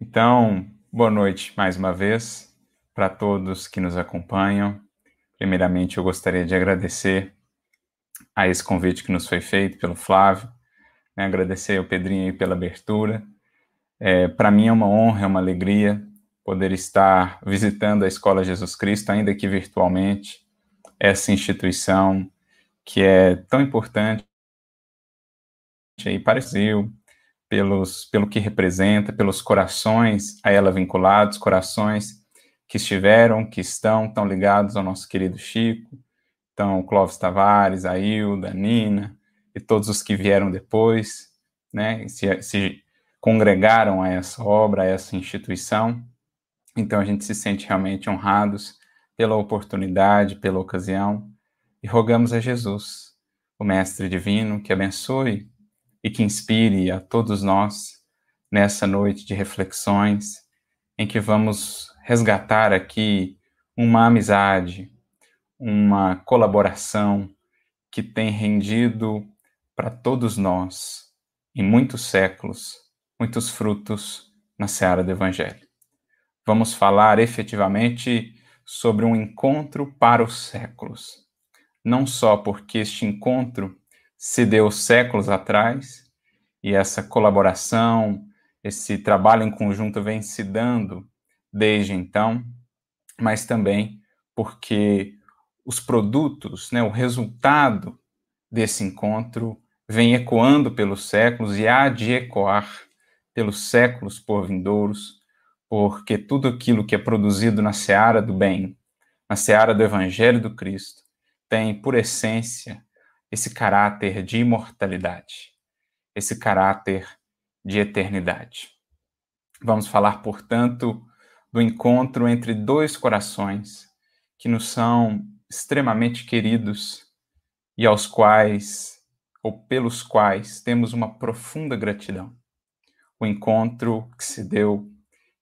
Então, boa noite mais uma vez para todos que nos acompanham. Primeiramente, eu gostaria de agradecer a esse convite que nos foi feito pelo Flávio, né? agradecer ao Pedrinho pela abertura. É, para mim é uma honra, é uma alegria poder estar visitando a Escola Jesus Cristo, ainda que virtualmente, essa instituição que é tão importante para o Brasil, pelos, pelo que representa, pelos corações a ela vinculados, corações que estiveram, que estão tão ligados ao nosso querido Chico, então Clóvis Tavares, a Hilda, a Nina e todos os que vieram depois, né, se, se congregaram a essa obra, a essa instituição. Então a gente se sente realmente honrados pela oportunidade, pela ocasião, e rogamos a Jesus, o Mestre Divino, que abençoe e que inspire a todos nós nessa noite de reflexões, em que vamos resgatar aqui uma amizade, uma colaboração que tem rendido para todos nós, em muitos séculos, muitos frutos na seara do Evangelho. Vamos falar efetivamente sobre um encontro para os séculos. Não só porque este encontro se deu séculos atrás, e essa colaboração, esse trabalho em conjunto vem se dando desde então, mas também porque os produtos, né, o resultado desse encontro vem ecoando pelos séculos e há de ecoar pelos séculos por vindouros, porque tudo aquilo que é produzido na seara do bem, na seara do Evangelho do Cristo, tem por essência esse caráter de imortalidade, esse caráter de eternidade. Vamos falar, portanto, do encontro entre dois corações que nos são extremamente queridos e aos quais, ou pelos quais, temos uma profunda gratidão. O encontro que se deu,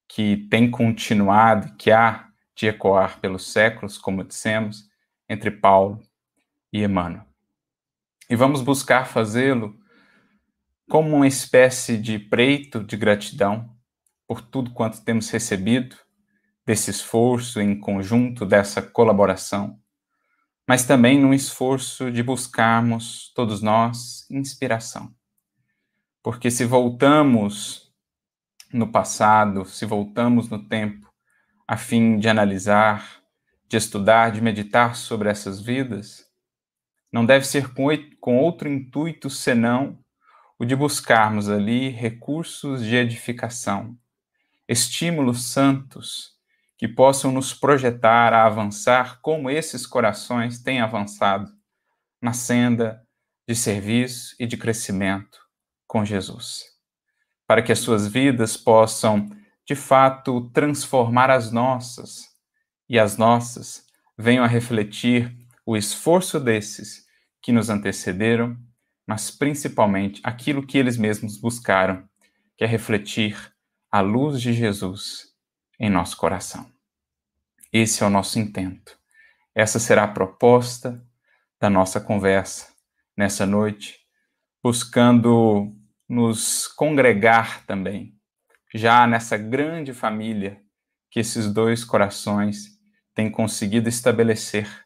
que tem continuado, que há de ecoar pelos séculos, como dissemos, entre Paulo e Emmanuel. E vamos buscar fazê-lo como uma espécie de preito de gratidão por tudo quanto temos recebido desse esforço em conjunto, dessa colaboração, mas também num esforço de buscarmos, todos nós, inspiração. Porque se voltamos no passado, se voltamos no tempo, a fim de analisar, de estudar, de meditar sobre essas vidas, não deve ser com, outro intuito senão o de buscarmos ali recursos de edificação, estímulos santos que possam nos projetar a avançar como esses corações têm avançado na senda de serviço e de crescimento com Jesus, para que as suas vidas possam, de fato, transformar as nossas e as nossas venham a refletir o esforço desses que nos antecederam, mas principalmente aquilo que eles mesmos buscaram, que é refletir a luz de Jesus em nosso coração. Esse é o nosso intento. Essa será a proposta da nossa conversa nessa noite, buscando nos congregar também, já nessa grande família que esses dois corações têm conseguido estabelecer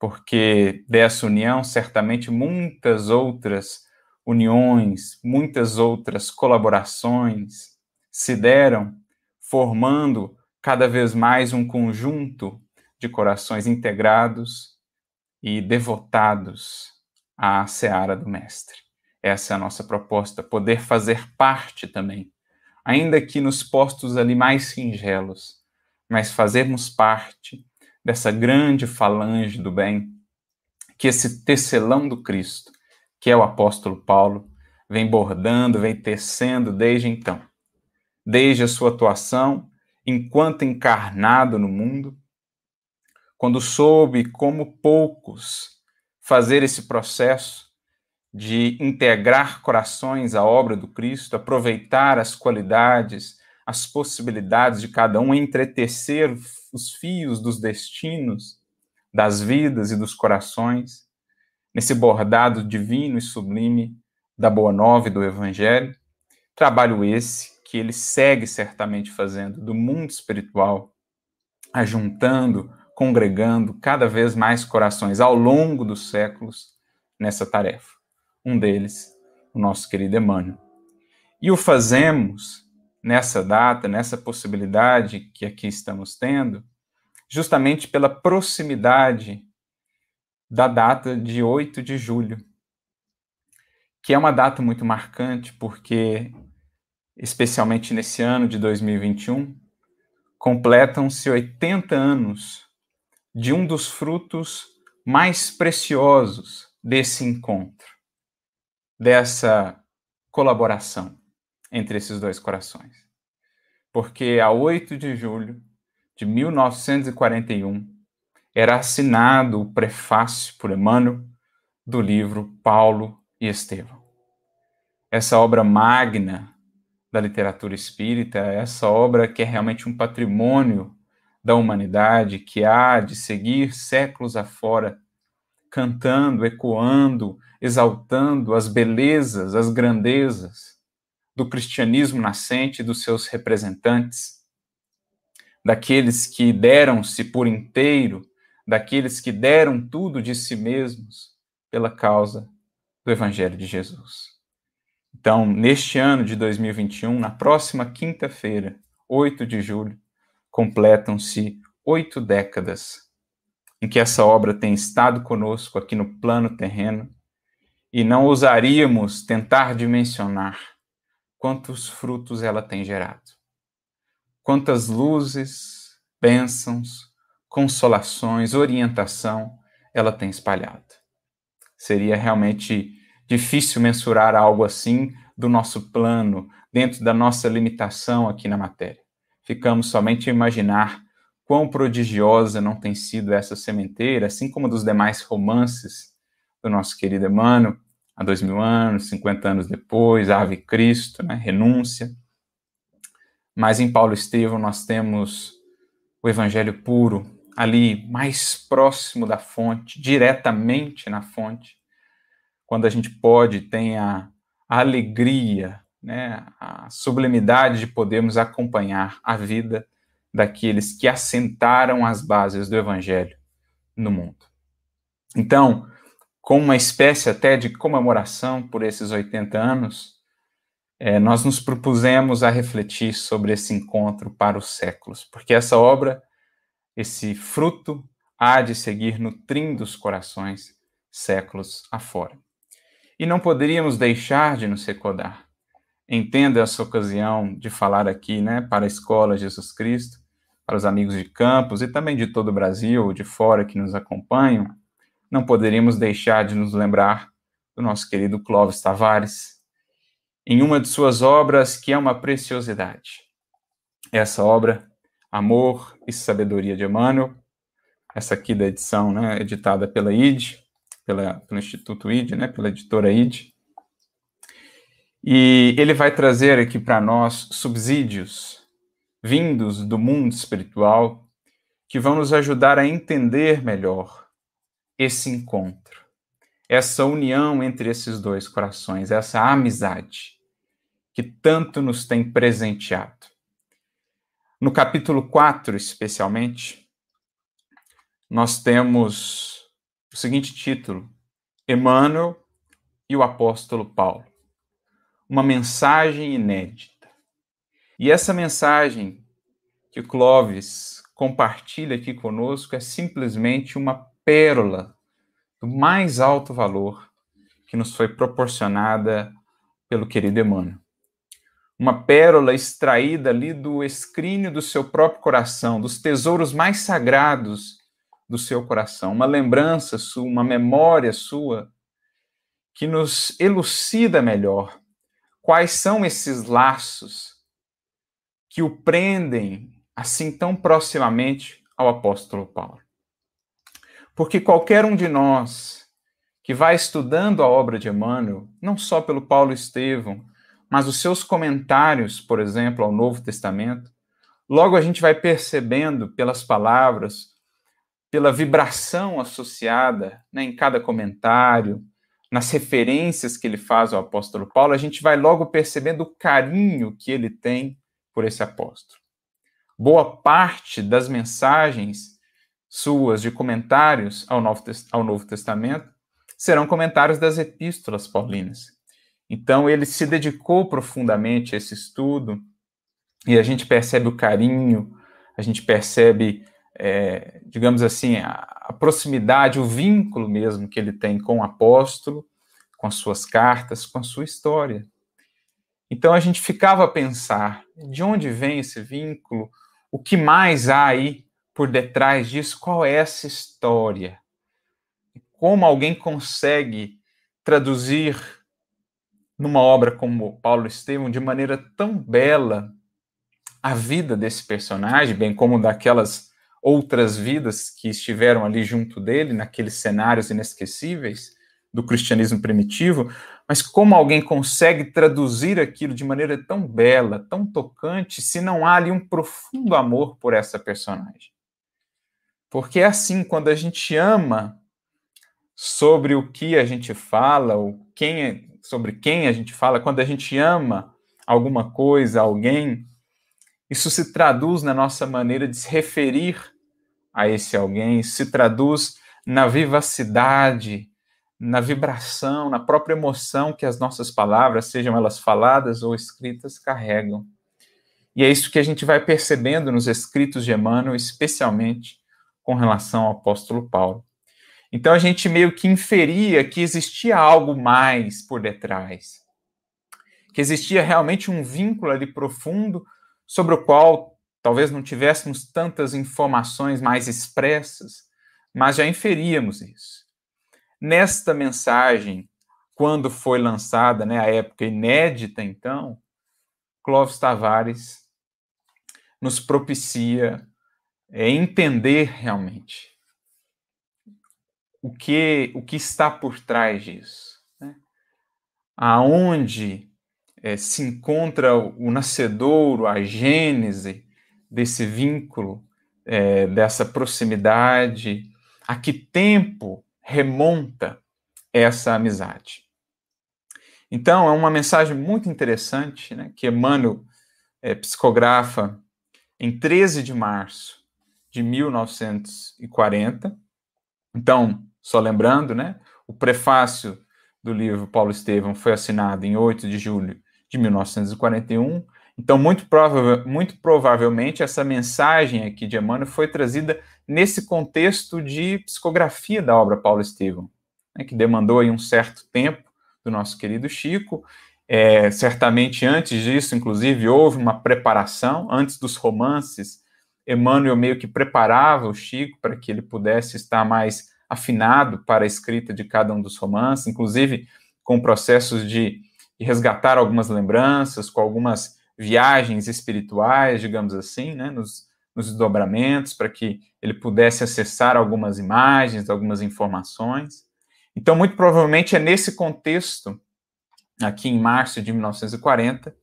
porque dessa união, certamente muitas outras uniões, muitas outras colaborações se deram, formando cada vez mais um conjunto de corações integrados e devotados à seara do Mestre. Essa é a nossa proposta, poder fazer parte também, ainda que nos postos ali mais singelos, mas fazermos parte dessa grande falange do bem, que esse tecelão do Cristo, que é o apóstolo Paulo, vem bordando, vem tecendo desde então. Desde a sua atuação enquanto encarnado no mundo, quando soube como poucos fazer esse processo de integrar corações à obra do Cristo, aproveitar as qualidades, as possibilidades de cada um, entretecer os fios dos destinos, das vidas e dos corações, nesse bordado divino e sublime da Boa Nova e do Evangelho. Trabalho esse que ele segue certamente fazendo do mundo espiritual, ajuntando, congregando cada vez mais corações ao longo dos séculos nessa tarefa. Um deles, o nosso querido Emmanuel. E o fazemos nessa data, nessa possibilidade que aqui estamos tendo, justamente pela proximidade da data de 8 de julho, que é uma data muito marcante porque, especialmente nesse ano de 2021, completam-se 80 anos de um dos frutos mais preciosos desse encontro, dessa colaboração entre esses dois corações. Porque a 8 de julho de 1941 era assinado o prefácio por Emmanuel do livro Paulo e Estevão. Essa obra magna da literatura espírita, essa obra que é realmente um patrimônio da humanidade, que há de seguir séculos afora, cantando, ecoando, exaltando as belezas, as grandezas do cristianismo nascente dos seus representantes, daqueles que deram-se por inteiro, daqueles que deram tudo de si mesmos pela causa do Evangelho de Jesus. Então, neste ano de 2021, na próxima quinta-feira, 8 de julho, completam-se oito décadas em que essa obra tem estado conosco aqui no plano terreno e não ousaríamos tentar dimensionar quantos frutos ela tem gerado. Quantas luzes, bênçãos, consolações, orientação ela tem espalhado. Seria realmente difícil mensurar algo assim do nosso plano, dentro da nossa limitação aqui na matéria. Ficamos somente a imaginar quão prodigiosa não tem sido essa sementeira, assim como dos demais romances do nosso querido Emmanuel, há dois mil anos, 50 anos depois, Ave Cristo, né, Renúncia. Mas em Paulo Estevão nós temos o Evangelho puro, ali mais próximo da fonte, diretamente na fonte, quando a gente pode, tem a, a alegria, né, a sublimidade de podermos acompanhar a vida daqueles que assentaram as bases do Evangelho no mundo. Então, com uma espécie até de comemoração por esses 80 anos, é, nós nos propusemos a refletir sobre esse encontro para os séculos, porque essa obra, esse fruto, há de seguir nutrindo os corações séculos afora. E não poderíamos deixar de nos recordar. Entendo essa ocasião de falar aqui, né, para a Escola Jesus Cristo, para os amigos de campus e também de todo o Brasil, de fora que nos acompanham, não poderíamos deixar de nos lembrar do nosso querido Clóvis Tavares, em uma de suas obras que é uma preciosidade. Essa obra, Amor e Sabedoria de Emmanuel, essa aqui da edição, né, editada pela ID, pela, pelo Instituto ID, né, pela editora ID. E ele vai trazer aqui para nós subsídios vindos do mundo espiritual que vão nos ajudar a entender melhor esse encontro, essa união entre esses dois corações, essa amizade que tanto nos tem presenteado. No capítulo 4, especialmente, nós temos o seguinte título: Emmanuel e o apóstolo Paulo. Uma mensagem inédita. E essa mensagem que o Clóvis compartilha aqui conosco é simplesmente uma pérola do mais alto valor que nos foi proporcionada pelo querido Emmanuel. Uma pérola extraída ali do escrínio do seu próprio coração, dos tesouros mais sagrados do seu coração, uma lembrança sua, uma memória sua, que nos elucida melhor quais são esses laços que o prendem assim tão proximamente ao apóstolo Paulo. Porque qualquer um de nós que vai estudando a obra de Emmanuel, não só pelo Paulo Estevão, mas os seus comentários, por exemplo, ao Novo Testamento, logo a gente vai percebendo pelas palavras, pela vibração associada né, em cada comentário, nas referências que ele faz ao apóstolo Paulo, a gente vai logo percebendo o carinho que ele tem por esse apóstolo. Boa parte das mensagens suas de comentários ao Novo, ao Novo Testamento serão comentários das epístolas paulinas. Então, ele se dedicou profundamente a esse estudo e a gente percebe o carinho, a gente percebe, é, digamos assim, a, a proximidade, o vínculo mesmo que ele tem com o apóstolo, com as suas cartas, com a sua história. Então a gente ficava a pensar de onde vem esse vínculo, o que mais há aí por detrás disso, qual é essa história? Como alguém consegue traduzir numa obra como Paulo Estevam de maneira tão bela a vida desse personagem, bem como daquelas outras vidas que estiveram ali junto dele, naqueles cenários inesquecíveis do cristianismo primitivo, mas como alguém consegue traduzir aquilo de maneira tão bela, tão tocante, se não há ali um profundo amor por essa personagem? Porque é assim, quando a gente ama sobre o que a gente fala, ou quem, é, sobre quem a gente fala, quando a gente ama alguma coisa, alguém, isso se traduz na nossa maneira de se referir a esse alguém, se traduz na vivacidade, na vibração, na própria emoção que as nossas palavras, sejam elas faladas ou escritas, carregam. E é isso que a gente vai percebendo nos escritos de Emmanuel, especialmente com relação ao apóstolo Paulo. Então a gente meio que inferia que existia algo mais por detrás, que existia realmente um vínculo ali profundo sobre o qual talvez não tivéssemos tantas informações mais expressas, mas já inferíamos isso. Nesta mensagem, quando foi lançada, né, a época inédita, então, Clóvis Tavares nos propicia é, entender realmente o que, o que está por trás disso. Né? Aonde é, se encontra o nascedouro, a gênese desse vínculo, é, dessa proximidade, a que tempo remonta essa amizade. Então, é uma mensagem muito interessante né, que Emmanuel é, psicografa em 13 de março de 1940. Então, só lembrando, né, o prefácio do livro Paulo Estevam foi assinado em 8 de julho de 1941. Então, muito, prova muito provavelmente, essa mensagem aqui de Emmanuel foi trazida nesse contexto de psicografia da obra Paulo Estevam, né, que demandou aí um certo tempo do nosso querido Chico. É, certamente antes disso, inclusive, houve uma preparação, antes dos romances, Emmanuel meio que preparava o Chico para que ele pudesse estar mais afinado para a escrita de cada um dos romances, inclusive com processos de resgatar algumas lembranças, com algumas viagens espirituais, digamos assim, né, nos, nos desdobramentos, para que ele pudesse acessar algumas imagens, algumas informações. Então, muito provavelmente é nesse contexto, aqui em março de 1940,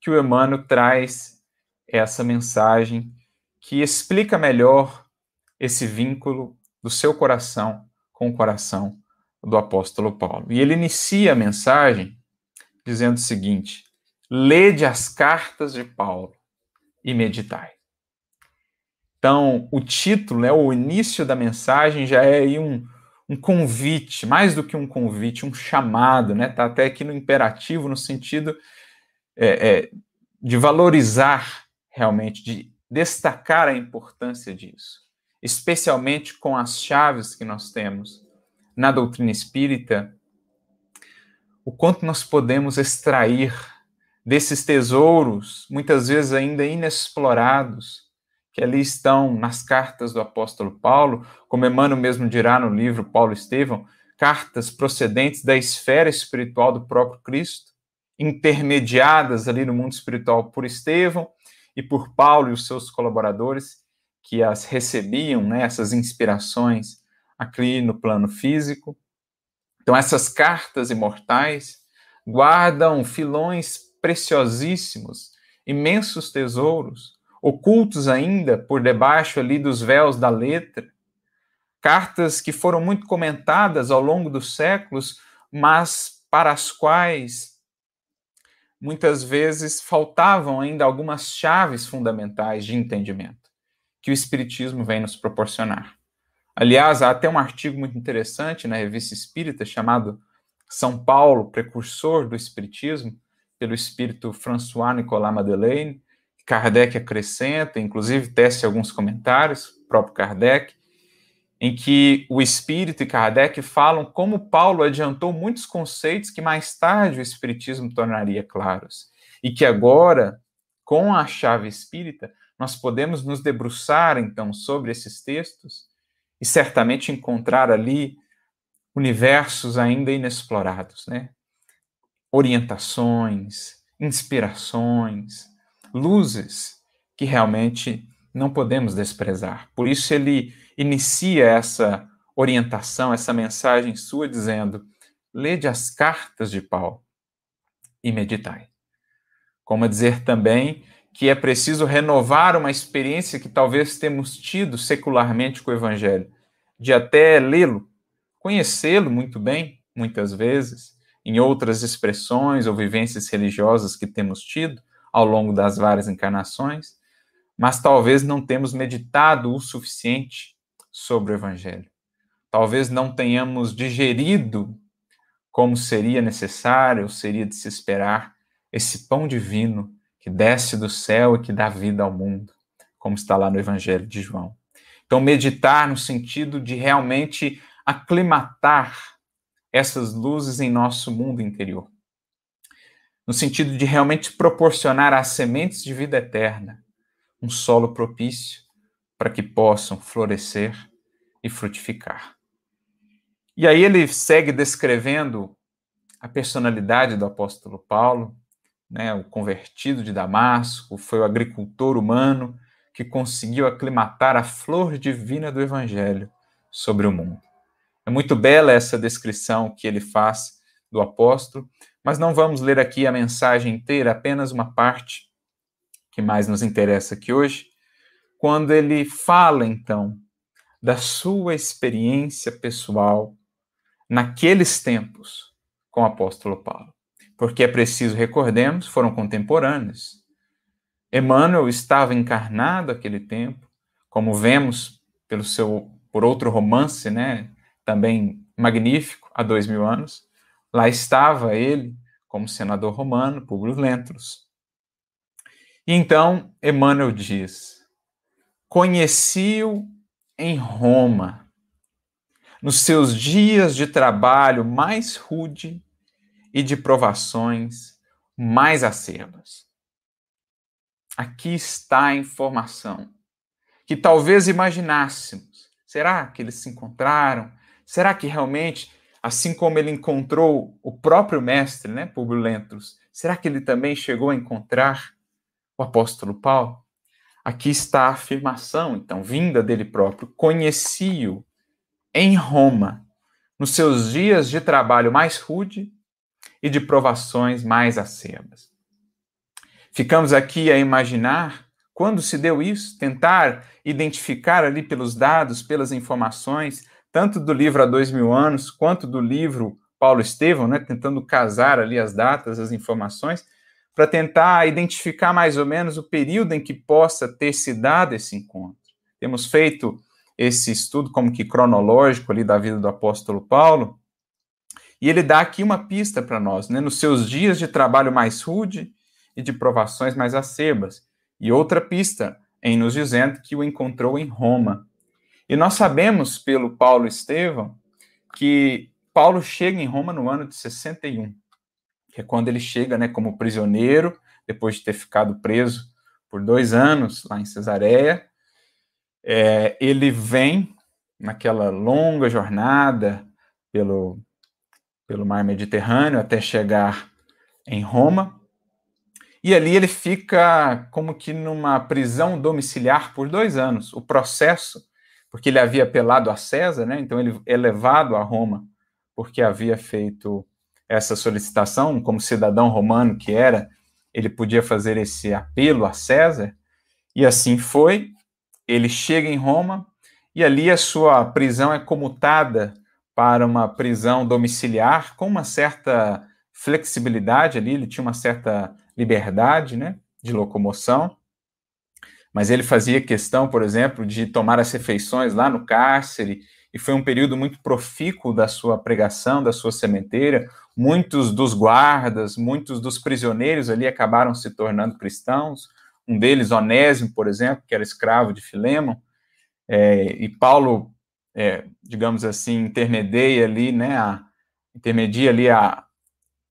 que o Emmanuel traz essa mensagem que explica melhor esse vínculo do seu coração com o coração do apóstolo Paulo. E ele inicia a mensagem dizendo o seguinte: lede as cartas de Paulo e meditai. Então, o título, né, o início da mensagem já é aí um, um convite, mais do que um convite, um chamado, né? Está até aqui no imperativo, no sentido é, é, de valorizar realmente, de destacar a importância disso, especialmente com as chaves que nós temos na doutrina espírita o quanto nós podemos extrair desses tesouros, muitas vezes ainda inexplorados, que ali estão nas cartas do apóstolo Paulo, como Emmanuel mesmo dirá no livro Paulo Estevão, cartas procedentes da esfera espiritual do próprio Cristo, intermediadas ali no mundo espiritual por Estevão e por Paulo e os seus colaboradores, que as recebiam, né, essas inspirações aqui no plano físico. Então, essas cartas imortais guardam filões preciosíssimos, imensos tesouros, ocultos ainda por debaixo ali dos véus da letra. Cartas que foram muito comentadas ao longo dos séculos, mas para as quais muitas vezes faltavam ainda algumas chaves fundamentais de entendimento que o Espiritismo vem nos proporcionar. Aliás, há até um artigo muito interessante na Revista Espírita chamado São Paulo, precursor do Espiritismo, pelo espírito François Nicolas Madeleine. Kardec acrescenta, inclusive tece alguns comentários, próprio Kardec, em que o espírito e Kardec falam como Paulo adiantou muitos conceitos que mais tarde o espiritismo tornaria claros e que agora, com a chave espírita, nós podemos nos debruçar então sobre esses textos e certamente encontrar ali universos ainda inexplorados, né? Orientações, inspirações, luzes que realmente não podemos desprezar. Por isso ele inicia essa orientação, essa mensagem sua dizendo: lede as cartas de Paulo e meditai. Como a dizer também que é preciso renovar uma experiência que talvez temos tido secularmente com o Evangelho, de até lê-lo, conhecê-lo muito bem, muitas vezes, em outras expressões ou vivências religiosas que temos tido ao longo das várias encarnações, mas talvez não temos meditado o suficiente sobre o Evangelho. Talvez não tenhamos digerido como seria necessário, seria de se esperar, esse pão divino que desce do céu e que dá vida ao mundo, como está lá no Evangelho de João. Então, meditar no sentido de realmente aclimatar essas luzes em nosso mundo interior. No sentido de realmente proporcionar às sementes de vida eterna um solo propício para que possam florescer e frutificar. E aí ele segue descrevendo a personalidade do apóstolo Paulo, né, o convertido de Damasco, foi o agricultor humano que conseguiu aclimatar a flor divina do evangelho sobre o mundo. É muito bela essa descrição que ele faz do apóstolo, mas não vamos ler aqui a mensagem inteira, apenas uma parte que mais nos interessa aqui hoje, quando ele fala então da sua experiência pessoal naqueles tempos com o apóstolo Paulo porque é preciso, recordemos, foram contemporâneos. Emmanuel estava encarnado aquele tempo, como vemos pelo seu, por outro romance, né, também magnífico, há dois mil anos. Lá estava ele, como senador romano, Publio Lentulus. E então Emmanuel diz: Conheci-o em Roma, nos seus dias de trabalho mais rude e de provações mais acerbas. Aqui está a informação que talvez imaginássemos. Será que eles se encontraram? Será que realmente, assim como ele encontrou o próprio mestre, né, Publio Lentulus, será que ele também chegou a encontrar o apóstolo Paulo? Aqui está a afirmação, então, vinda dele próprio. Conheci-o em Roma, nos seus dias de trabalho mais rude e de provações mais acerbas. Ficamos aqui a imaginar quando se deu isso, tentar identificar ali pelos dados, pelas informações, tanto do livro há dois mil anos, quanto do livro Paulo Estevão, né, tentando casar ali as datas, as informações, para tentar identificar mais ou menos o período em que possa ter se dado esse encontro. Temos feito esse estudo como que cronológico ali da vida do apóstolo Paulo, e ele dá aqui uma pista para nós, né? Nos seus dias de trabalho mais rude e de provações mais acerbas. E outra pista em nos dizendo que o encontrou em Roma. E nós sabemos pelo Paulo Estevão que Paulo chega em Roma no ano de 61, que é quando ele chega, né, como prisioneiro, depois de ter ficado preso por dois anos lá em Cesareia. É, ele vem naquela longa jornada pelo pelo mar Mediterrâneo até chegar em Roma. E ali ele fica como que numa prisão domiciliar por dois anos. O processo, porque ele havia apelado a César, né? então ele é levado a Roma porque havia feito essa solicitação, como cidadão romano que era, ele podia fazer esse apelo a César, e assim foi. Ele chega em Roma e ali a sua prisão é comutada para uma prisão domiciliar com uma certa flexibilidade ali, ele tinha uma certa liberdade, né, de locomoção. Mas ele fazia questão, por exemplo, de tomar as refeições lá no cárcere, e foi um período muito profícuo da sua pregação, da sua sementeira. Muitos dos guardas, muitos dos prisioneiros ali acabaram se tornando cristãos. Um deles, Onésimo, por exemplo, que era escravo de Filemon. É, e Paulo, é, digamos assim, intermedia ali, né, a, intermedia ali a,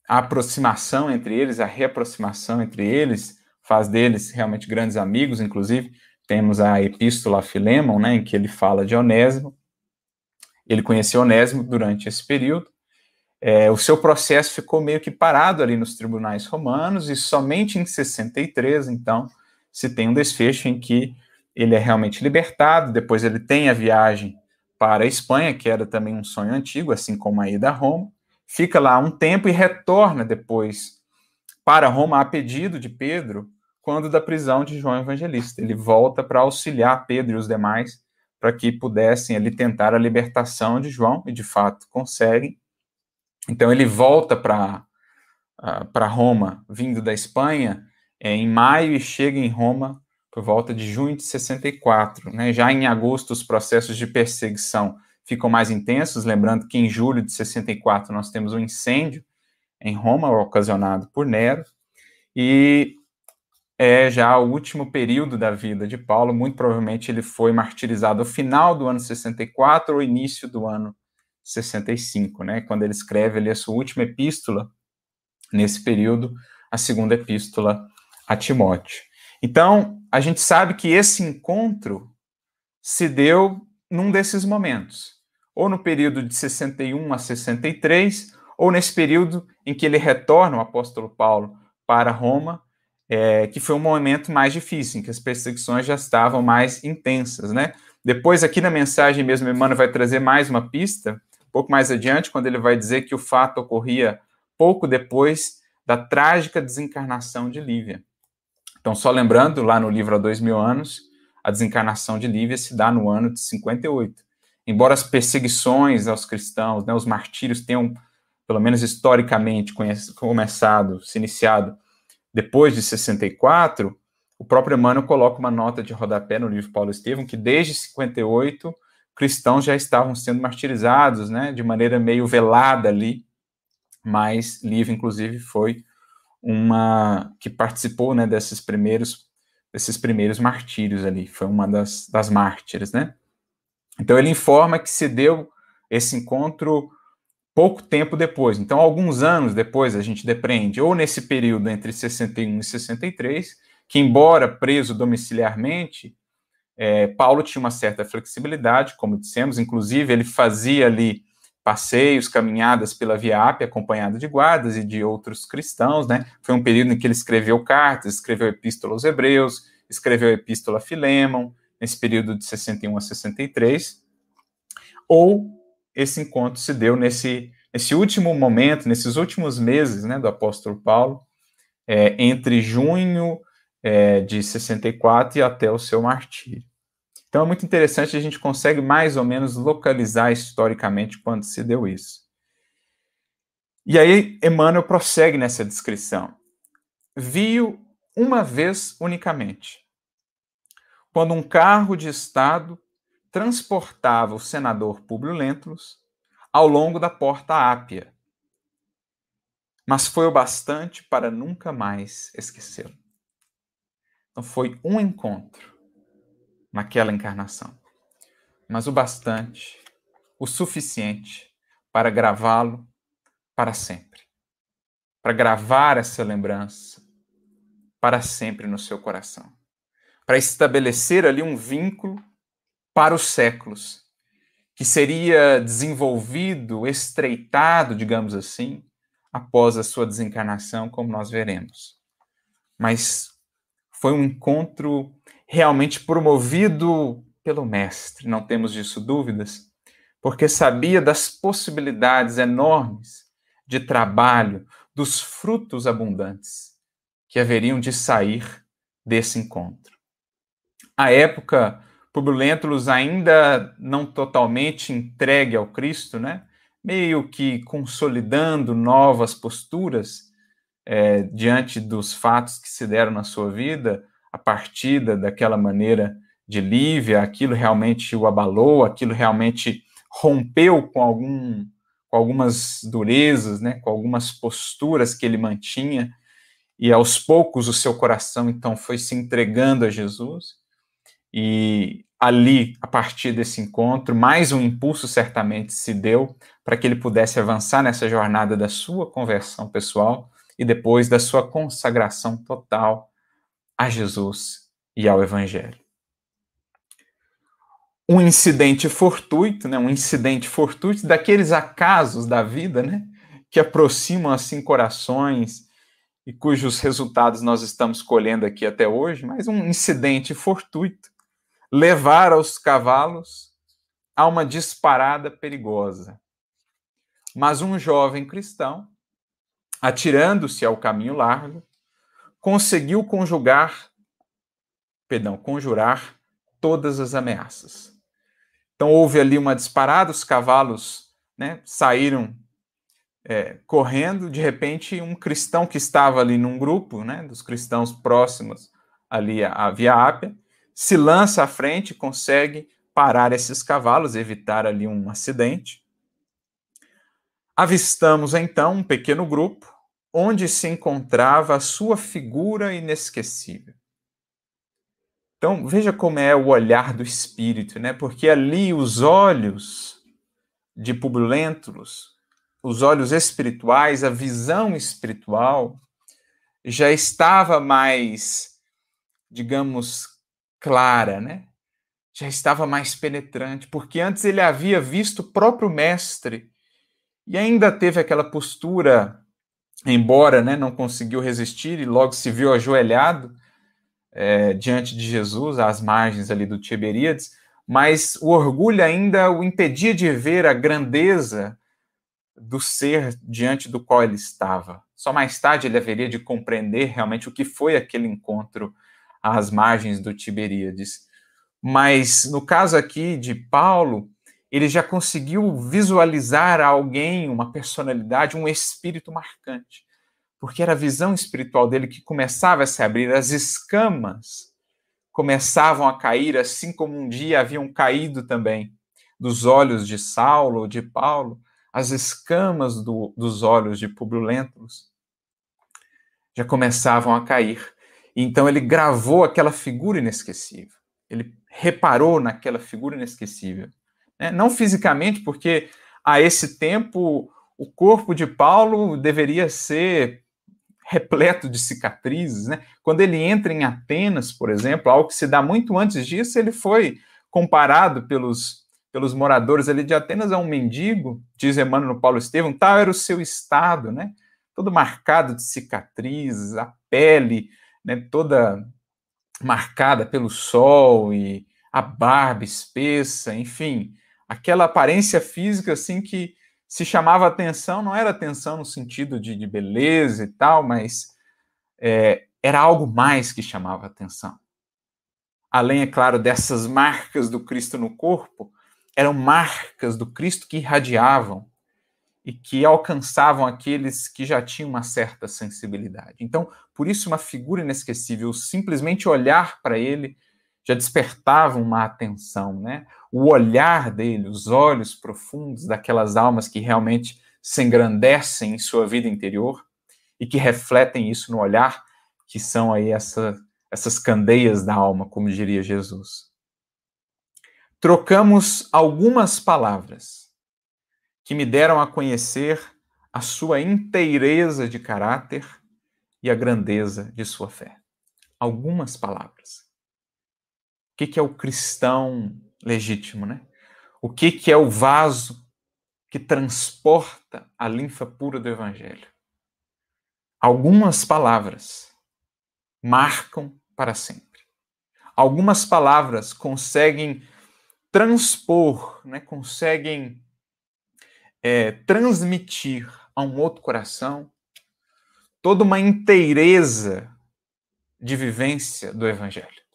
a aproximação entre eles, a reaproximação entre eles, faz deles realmente grandes amigos, inclusive temos a epístola a Filemon, né, em que ele fala de Onésimo, ele conheceu Onésimo durante esse período, é, o seu processo ficou meio que parado ali nos tribunais romanos, e somente em 63, então, se tem um desfecho em que ele é realmente libertado, depois ele tem a viagem para a Espanha, que era também um sonho antigo, assim como a ida a Roma, fica lá um tempo e retorna depois para Roma a pedido de Pedro, quando da prisão de João Evangelista. Ele volta para auxiliar Pedro e os demais para que pudessem ali tentar a libertação de João, e de fato conseguem. Então ele volta para uh, para Roma, vindo da Espanha, é, em maio e chega em Roma por volta de junho de 64. Né? Já em agosto, os processos de perseguição ficam mais intensos, lembrando que em julho de 64 nós temos um incêndio em Roma, ocasionado por Nero, e é já o último período da vida de Paulo, muito provavelmente ele foi martirizado ao final do ano 64 ou início do ano 65, né, quando ele escreve ali a sua última epístola, nesse período, a segunda epístola a Timóteo. Então, a gente sabe que esse encontro se deu num desses momentos, ou no período de 61 a 63, ou nesse período em que ele retorna, o apóstolo Paulo, para Roma, é, que foi um momento mais difícil, em que as perseguições já estavam mais intensas, né? Depois, aqui na mensagem mesmo, Emmanuel vai trazer mais uma pista, um pouco mais adiante, quando ele vai dizer que o fato ocorria pouco depois da trágica desencarnação de Lívia. Então, só lembrando, lá no livro Há Dois Mil Anos, a desencarnação de Lívia se dá no ano de 58. Embora as perseguições aos cristãos, né, os martírios tenham, pelo menos historicamente, começado, se iniciado depois de 64, o próprio Emmanuel coloca uma nota de rodapé no livro Paulo Estevam, que desde 58 cristãos já estavam sendo martirizados, né, de maneira meio velada ali, mas Lívia, inclusive, foi uma que participou, né, desses primeiros desses primeiros martírios ali, foi uma das, das mártires, né. Então ele informa que se deu esse encontro pouco tempo depois. Então, alguns anos depois, a gente depreende, ou nesse período entre 61 e 63, que, embora preso domiciliarmente, é, Paulo tinha uma certa flexibilidade, como dissemos, inclusive ele fazia ali passeios, caminhadas pela Via Ápia, acompanhado de guardas e de outros cristãos, né? Foi um período em que ele escreveu cartas, escreveu epístola aos hebreus, escreveu epístola a Filemon, nesse período de 61 a 63, ou esse encontro se deu nesse, nesse último momento, nesses últimos meses né, do apóstolo Paulo, é, entre junho é, de 64 e até o seu martírio. Então é muito interessante, a gente consegue mais ou menos localizar historicamente quando se deu isso. E aí Emmanuel prossegue nessa descrição. Viu uma vez unicamente, quando um carro de Estado transportava o senador Públio Lentulus ao longo da porta Ápia, mas foi o bastante para nunca mais esquecê-lo. Então foi um encontro naquela encarnação, mas o bastante, o suficiente para gravá-lo para sempre, para gravar essa lembrança para sempre no seu coração, para estabelecer ali um vínculo para os séculos, que seria desenvolvido, estreitado, digamos assim, após a sua desencarnação, como nós veremos. Mas foi um encontro realmente promovido pelo Mestre, não temos disso dúvidas, porque sabia das possibilidades enormes de trabalho, dos frutos abundantes que haveriam de sair desse encontro. A época Publio ainda não totalmente entregue ao Cristo, né? meio que consolidando novas posturas é, diante dos fatos que se deram na sua vida, a partida daquela maneira de Lívia, aquilo realmente o abalou, aquilo realmente rompeu com, algum, com algumas durezas, né, com algumas posturas que ele mantinha, e aos poucos o seu coração então foi se entregando a Jesus. E ali, a partir desse encontro, mais um impulso certamente se deu para que ele pudesse avançar nessa jornada da sua conversão pessoal e depois da sua consagração total a Jesus e ao Evangelho. Um incidente fortuito, né, um incidente fortuito daqueles acasos da vida, né, que aproximam assim corações e cujos resultados nós estamos colhendo aqui até hoje, mas um incidente fortuito levar os cavalos a uma disparada perigosa. Mas um jovem cristão, atirando-se ao caminho largo, conseguiu conjugar, perdão, conjurar todas as ameaças. Então houve ali uma disparada, os cavalos né, saíram é, correndo, de repente um cristão que estava ali num grupo, né, dos cristãos próximos ali à Via Ápia, se lança à frente, consegue parar esses cavalos, evitar ali um acidente. Avistamos então um pequeno grupo onde se encontrava a sua figura inesquecível. Então, veja como é o olhar do espírito, né? Porque ali os olhos de Publio os olhos espirituais, a visão espiritual já estava mais, digamos, clara, né? Já estava mais penetrante, porque antes ele havia visto o próprio mestre e ainda teve aquela postura, embora né, não conseguiu resistir e logo se viu ajoelhado é, diante de Jesus, às margens ali do Tiberíades, mas o orgulho ainda o impedia de ver a grandeza do ser diante do qual ele estava. Só mais tarde ele haveria de compreender realmente o que foi aquele encontro às margens do Tiberíades. Mas no caso aqui de Paulo, ele já conseguiu visualizar alguém, uma personalidade, um espírito marcante. Porque era a visão espiritual dele que começava a se abrir, as escamas começavam a cair, assim como um dia haviam caído também dos olhos de Saulo ou de Paulo, as escamas do, dos olhos de Publio Lentulus já começavam a cair. Então ele gravou aquela figura inesquecível. Ele reparou naquela figura inesquecível. Né? Não fisicamente, porque a esse tempo o corpo de Paulo deveria ser repleto de cicatrizes. Né? Quando ele entra em Atenas, por exemplo, algo que se dá muito antes disso, ele foi comparado pelos, pelos moradores ali de Atenas a um mendigo, diz Emmanuel Paulo Estevam, tal era o seu estado, né? todo marcado de cicatrizes, a pele né, toda marcada pelo sol e a barba espessa, enfim, aquela aparência física assim que se chamava atenção, não era atenção no sentido de, de beleza e tal, mas é, era algo mais que chamava atenção. Além, é claro, dessas marcas do Cristo no corpo, eram marcas do Cristo que irradiavam e que alcançavam aqueles que já tinham uma certa sensibilidade. Então, por isso, uma figura inesquecível, simplesmente olhar para ele já despertava uma atenção, né? O olhar dele, os olhos profundos daquelas almas que realmente se engrandecem em sua vida interior e que refletem isso no olhar, que são aí essa, essas candeias da alma, como diria Jesus. Trocamos algumas palavras que me deram a conhecer a sua inteireza de caráter e a grandeza de sua fé. Algumas palavras. O que é o cristão legítimo, né? O que é o vaso que transporta a linfa pura do Evangelho? Algumas palavras marcam para sempre. Algumas palavras conseguem transpor, né, conseguem é, transmitir a um outro coração toda uma inteireza de vivência do Evangelho.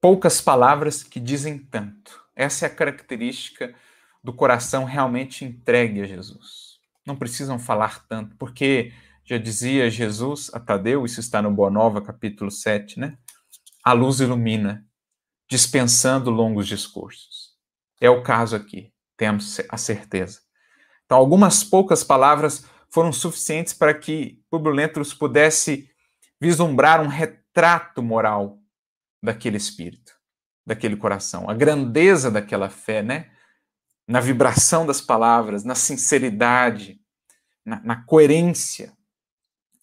Poucas palavras que dizem tanto. Essa é a característica do coração realmente entregue a Jesus. Não precisam falar tanto, porque já dizia Jesus a Tadeu, isso está no Boa Nova, capítulo 7, né? A luz ilumina, dispensando longos discursos. É o caso aqui, temos a certeza. Então, algumas poucas palavras foram suficientes para que Publio Lentulus pudesse vislumbrar um retrato moral daquele espírito, daquele coração, a grandeza daquela fé, né? Na vibração das palavras, na sinceridade, na, na coerência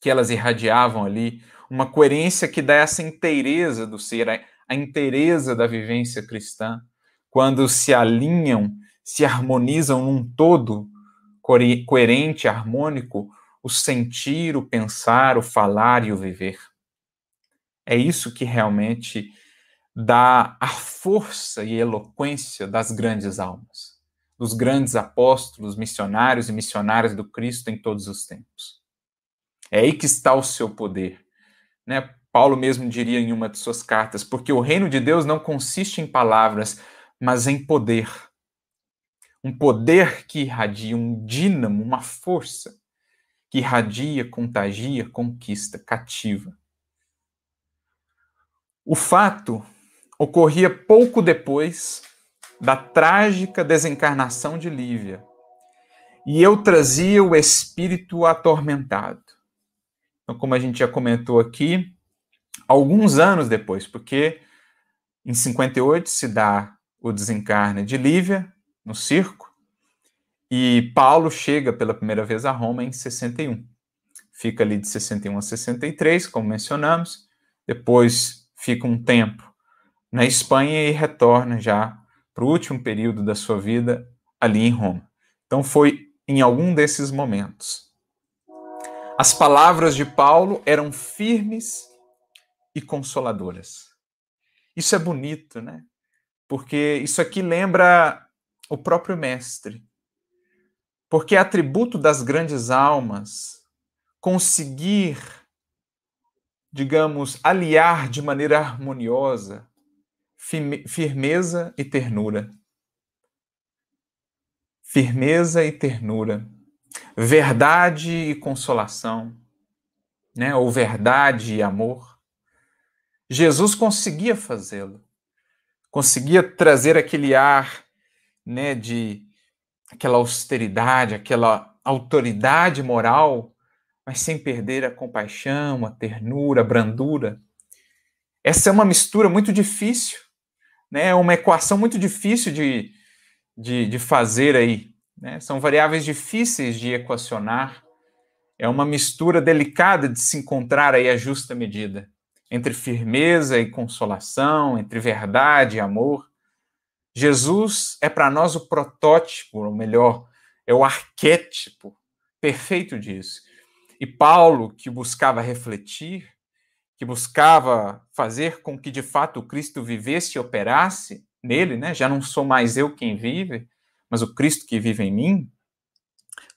que elas irradiavam ali, uma coerência que dá essa inteireza do ser, a, a inteireza da vivência cristã, quando se alinham, se harmonizam num todo coerente, harmônico, o sentir, o pensar, o falar e o viver. É isso que realmente dá a força e eloquência das grandes almas, dos grandes apóstolos, missionários e missionárias do Cristo em todos os tempos. É aí que está o seu poder. Né? Paulo mesmo diria em uma de suas cartas, porque o reino de Deus não consiste em palavras, mas em poder. Um poder que irradia, um dínamo, uma força que irradia, contagia, conquista, cativa. O fato ocorria pouco depois da trágica desencarnação de Lívia, e eu trazia o espírito atormentado. Então, como a gente já comentou aqui, alguns anos depois, porque em 58 se dá o desencarne de Lívia no circo, e Paulo chega pela primeira vez a Roma em 61. Fica ali de 61 a 63, como mencionamos, depois fica um tempo na Espanha e retorna já para o último período da sua vida ali em Roma. Então foi em algum desses momentos. As palavras de Paulo eram firmes e consoladoras. Isso é bonito, né? Porque isso aqui lembra o próprio mestre. Porque é atributo das grandes almas conseguir digamos, aliar de maneira harmoniosa firmeza e ternura. Firmeza e ternura. Verdade e consolação, né? ou verdade e amor. Jesus conseguia fazê-lo. Conseguia trazer aquele ar né, de aquela austeridade, aquela autoridade moral mas sem perder a compaixão, a ternura, a brandura. Essa é uma mistura muito difícil, né? É uma equação muito difícil de, de, de fazer aí. Né? São variáveis difíceis de equacionar. É uma mistura delicada de se encontrar aí a justa medida entre firmeza e consolação, entre verdade e amor. Jesus é para nós o protótipo, ou melhor, é o arquétipo perfeito disso. E Paulo, que buscava refletir, que buscava fazer com que de fato o Cristo vivesse e operasse nele, né? Já não sou mais eu quem vive, mas o Cristo que vive em mim,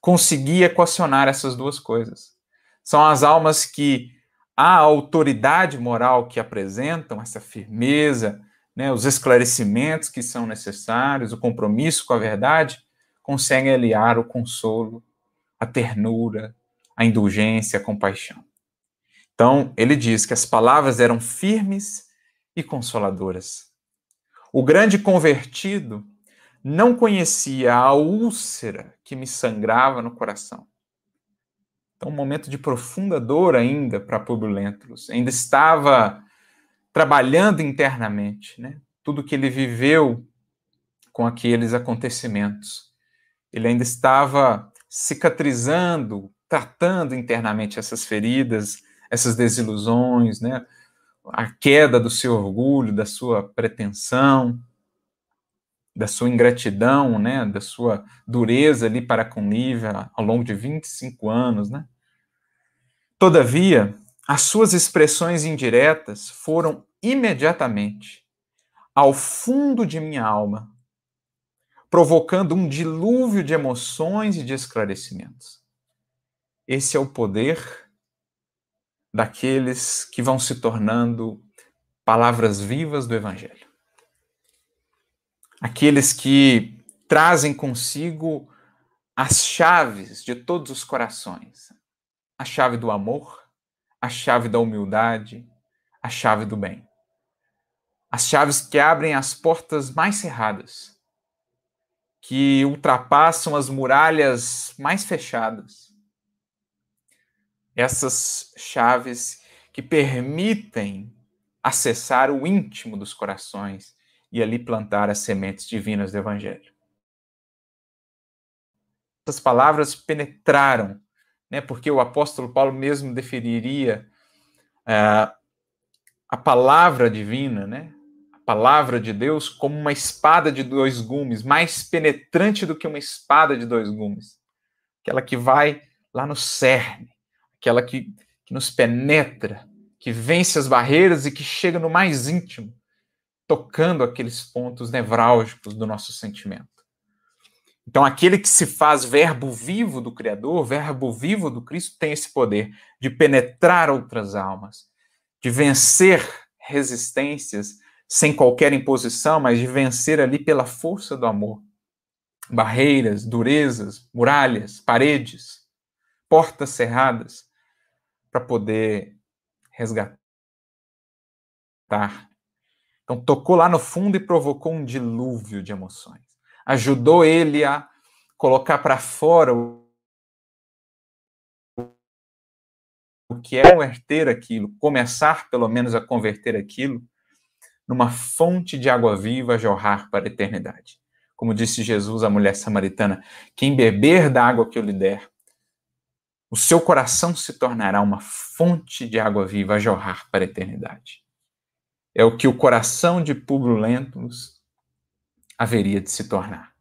conseguia equacionar essas duas coisas. São as almas que a autoridade moral que apresentam, essa firmeza, né, os esclarecimentos que são necessários, o compromisso com a verdade, conseguem aliar o consolo, a ternura, a indulgência, a compaixão. Então, ele diz que as palavras eram firmes e consoladoras. O grande convertido não conhecia a úlcera que me sangrava no coração. Então, um momento de profunda dor ainda para Publio Lentulus. Ainda estava trabalhando internamente, né? Tudo que ele viveu com aqueles acontecimentos. Ele ainda estava cicatrizando tratando internamente essas feridas, essas desilusões, né? a queda do seu orgulho, da sua pretensão, da sua ingratidão, né? da sua dureza ali para com Lívia ao longo de 25 anos. Né? Todavia, as suas expressões indiretas foram imediatamente ao fundo de minha alma, provocando um dilúvio de emoções e de esclarecimentos. Esse é o poder daqueles que vão se tornando palavras vivas do Evangelho. Aqueles que trazem consigo as chaves de todos os corações: a chave do amor, a chave da humildade, a chave do bem. As chaves que abrem as portas mais cerradas, que ultrapassam as muralhas mais fechadas. Essas chaves que permitem acessar o íntimo dos corações e ali plantar as sementes divinas do Evangelho. Essas palavras penetraram, né, porque o apóstolo Paulo mesmo definiria uh, a palavra divina, né, a palavra de Deus, como uma espada de dois gumes, mais penetrante do que uma espada de dois gumes. Aquela que vai lá no cerne, aquela que, que nos penetra, que vence as barreiras e que chega no mais íntimo, tocando aqueles pontos nevrálgicos do nosso sentimento. Então, aquele que se faz verbo vivo do Criador, verbo vivo do Cristo, tem esse poder de penetrar outras almas, de vencer resistências sem qualquer imposição, mas de vencer ali pela força do amor. Barreiras, durezas, muralhas, paredes, portas cerradas, para poder resgatar. Então, tocou lá no fundo e provocou um dilúvio de emoções. Ajudou ele a colocar para fora o que é converter aquilo, começar pelo menos a converter aquilo numa fonte de água viva a jorrar para a eternidade. Como disse Jesus à mulher samaritana: quem beber da água que eu lhe der, o seu coração se tornará uma fonte de água viva a jorrar para a eternidade. É o que o coração de Publio Lentulus haveria de se tornar.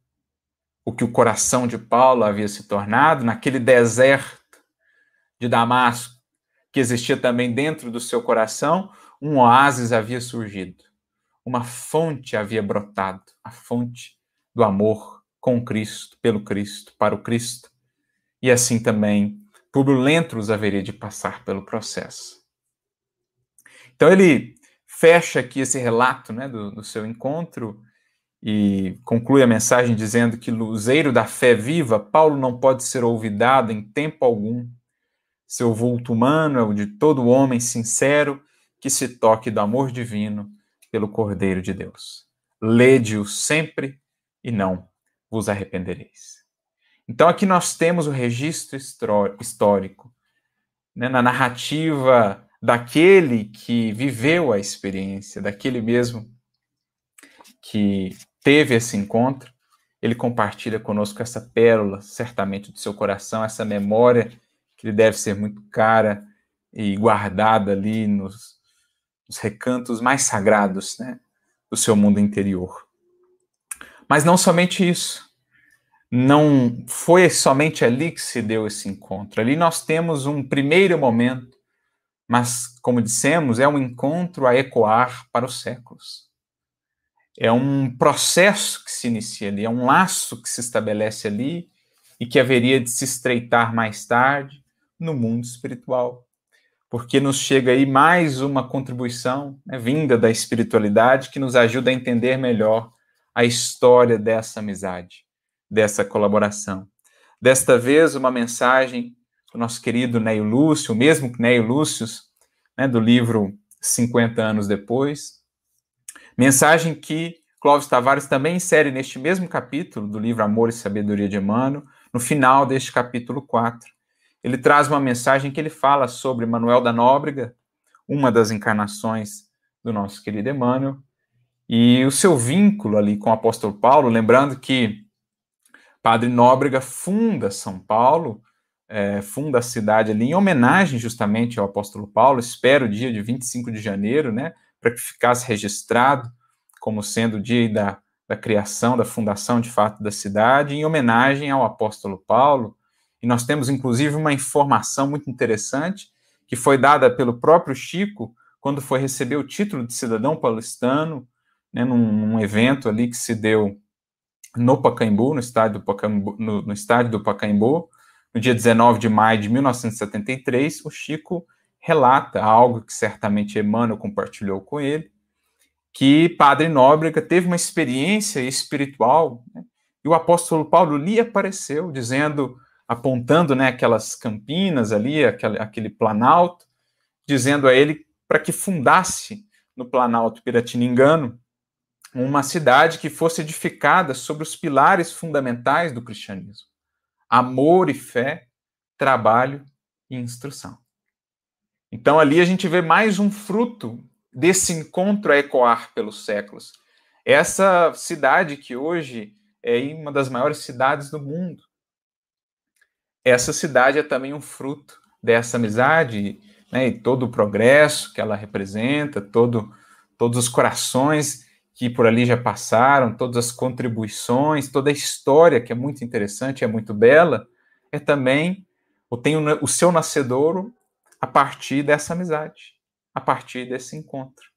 O que o coração de Paulo havia se tornado naquele deserto de Damasco, que existia também dentro do seu coração, um oásis havia surgido. Uma fonte havia brotado, a fonte do amor com Cristo, pelo Cristo, para o Cristo. E assim também Publio Lentulus haveria de passar pelo processo. Então ele fecha aqui esse relato né, do, do seu encontro e conclui a mensagem dizendo que luzeiro da fé viva, Paulo não pode ser olvidado em tempo algum. Seu vulto humano é o de todo homem sincero que se toque do amor divino pelo Cordeiro de Deus. Lede-o sempre e não vos arrependereis. Então aqui nós temos o registro histórico, né, na narrativa daquele que viveu a experiência, daquele mesmo que teve esse encontro, ele compartilha conosco essa pérola, certamente do seu coração, essa memória que lhe deve ser muito cara e guardada ali nos, nos recantos mais sagrados né, do seu mundo interior. Mas não somente isso não foi somente ali que se deu esse encontro. Ali nós temos um primeiro momento, mas, como dissemos, é um encontro a ecoar para os séculos. É um processo que se inicia ali, é um laço que se estabelece ali e que haveria de se estreitar mais tarde no mundo espiritual. Porque nos chega aí mais uma contribuição né, vinda da espiritualidade que nos ajuda a entender melhor a história dessa amizade dessa colaboração. Desta vez, uma mensagem do nosso querido Neio Lúcio, o mesmo Neio Lúcio, né, do livro 50 anos depois. Mensagem que Clóvis Tavares também insere neste mesmo capítulo do livro Amor e Sabedoria de Emmanuel, no final deste capítulo 4. Ele traz uma mensagem que ele fala sobre Manuel da Nóbrega, uma das encarnações do nosso querido Emmanuel, e o seu vínculo ali com o apóstolo Paulo, lembrando que Padre Nóbrega funda São Paulo, é, funda a cidade ali em homenagem justamente ao apóstolo Paulo, espera o dia de 25 de janeiro, né, para que ficasse registrado como sendo o dia da, da criação, da fundação de fato da cidade, em homenagem ao apóstolo Paulo. E nós temos inclusive uma informação muito interessante que foi dada pelo próprio Chico quando foi receber o título de cidadão paulistano, né, num, num evento ali que se deu no Pacaembu, no estádio do Pacaembu, no, no estádio do Pacaembu, no dia 19 de maio de 1973, o Chico relata algo que certamente Emmanuel compartilhou com ele, que Padre Nóbrega teve uma experiência espiritual, né, E o apóstolo Paulo lhe apareceu, dizendo, apontando né, aquelas campinas ali, aquele, aquele planalto, dizendo a ele para que fundasse no planalto piratiningano uma cidade que fosse edificada sobre os pilares fundamentais do cristianismo: amor e fé, trabalho e instrução. Então ali a gente vê mais um fruto desse encontro a ecoar pelos séculos. Essa cidade que hoje é uma das maiores cidades do mundo. Essa cidade é também um fruto dessa amizade né, e todo o progresso que ela representa, todo, todos os corações que por ali já passaram, todas as contribuições, toda a história que é muito interessante, é muito bela, é também o, tem o, seu nascedouro a partir dessa amizade, a partir desse encontro,